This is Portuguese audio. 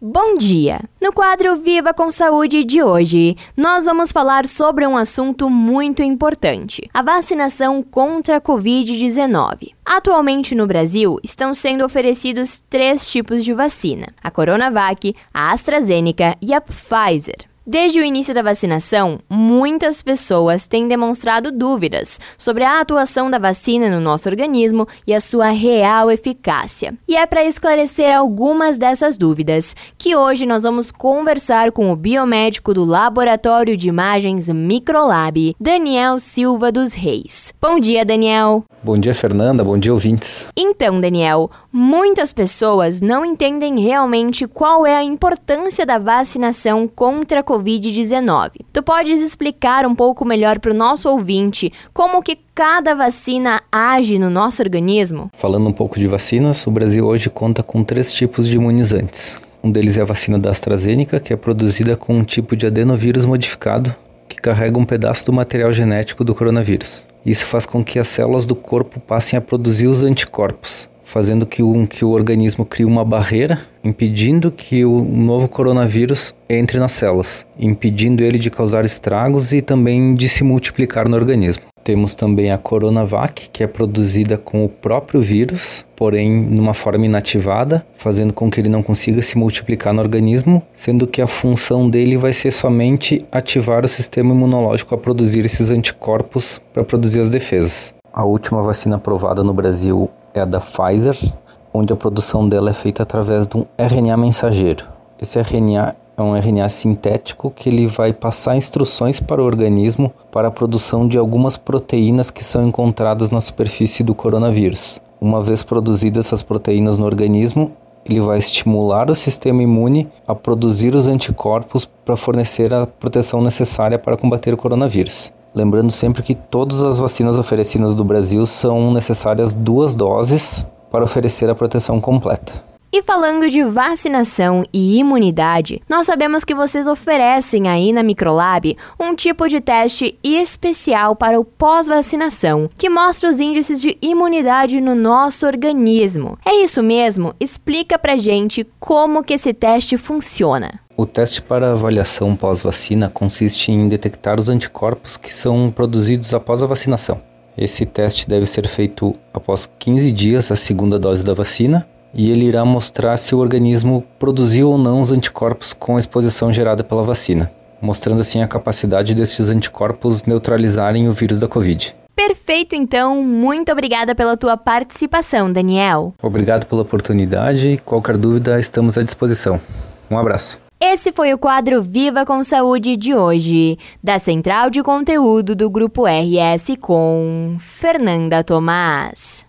Bom dia! No quadro Viva com Saúde de hoje, nós vamos falar sobre um assunto muito importante: a vacinação contra a Covid-19. Atualmente no Brasil, estão sendo oferecidos três tipos de vacina: a Coronavac, a AstraZeneca e a Pfizer. Desde o início da vacinação, muitas pessoas têm demonstrado dúvidas sobre a atuação da vacina no nosso organismo e a sua real eficácia. E é para esclarecer algumas dessas dúvidas que hoje nós vamos conversar com o biomédico do Laboratório de Imagens Microlab, Daniel Silva dos Reis. Bom dia, Daniel. Bom dia, Fernanda. Bom dia, ouvintes. Então, Daniel, muitas pessoas não entendem realmente qual é a importância da vacinação contra a Covid-19. Tu podes explicar um pouco melhor para o nosso ouvinte como que cada vacina age no nosso organismo? Falando um pouco de vacinas, o Brasil hoje conta com três tipos de imunizantes. Um deles é a vacina da AstraZeneca, que é produzida com um tipo de adenovírus modificado que carrega um pedaço do material genético do coronavírus. Isso faz com que as células do corpo passem a produzir os anticorpos, fazendo que o, que o organismo crie uma barreira, impedindo que o novo coronavírus entre nas células, impedindo ele de causar estragos e também de se multiplicar no organismo. Temos também a Coronavac, que é produzida com o próprio vírus, porém numa forma inativada, fazendo com que ele não consiga se multiplicar no organismo, sendo que a função dele vai ser somente ativar o sistema imunológico a produzir esses anticorpos para produzir as defesas. A última vacina aprovada no Brasil é a da Pfizer, onde a produção dela é feita através de um RNA mensageiro. Esse RNA é um RNA sintético que ele vai passar instruções para o organismo para a produção de algumas proteínas que são encontradas na superfície do coronavírus. Uma vez produzidas essas proteínas no organismo, ele vai estimular o sistema imune a produzir os anticorpos para fornecer a proteção necessária para combater o coronavírus. Lembrando sempre que todas as vacinas oferecidas do Brasil são necessárias duas doses para oferecer a proteção completa. E falando de vacinação e imunidade, nós sabemos que vocês oferecem aí na Microlab um tipo de teste especial para o pós-vacinação, que mostra os índices de imunidade no nosso organismo. É isso mesmo? Explica pra gente como que esse teste funciona. O teste para avaliação pós-vacina consiste em detectar os anticorpos que são produzidos após a vacinação. Esse teste deve ser feito após 15 dias a segunda dose da vacina e ele irá mostrar se o organismo produziu ou não os anticorpos com a exposição gerada pela vacina, mostrando assim a capacidade destes anticorpos neutralizarem o vírus da Covid. Perfeito, então. Muito obrigada pela tua participação, Daniel. Obrigado pela oportunidade. Qualquer dúvida, estamos à disposição. Um abraço. Esse foi o quadro Viva com Saúde de hoje, da Central de Conteúdo do Grupo RS com Fernanda Tomás.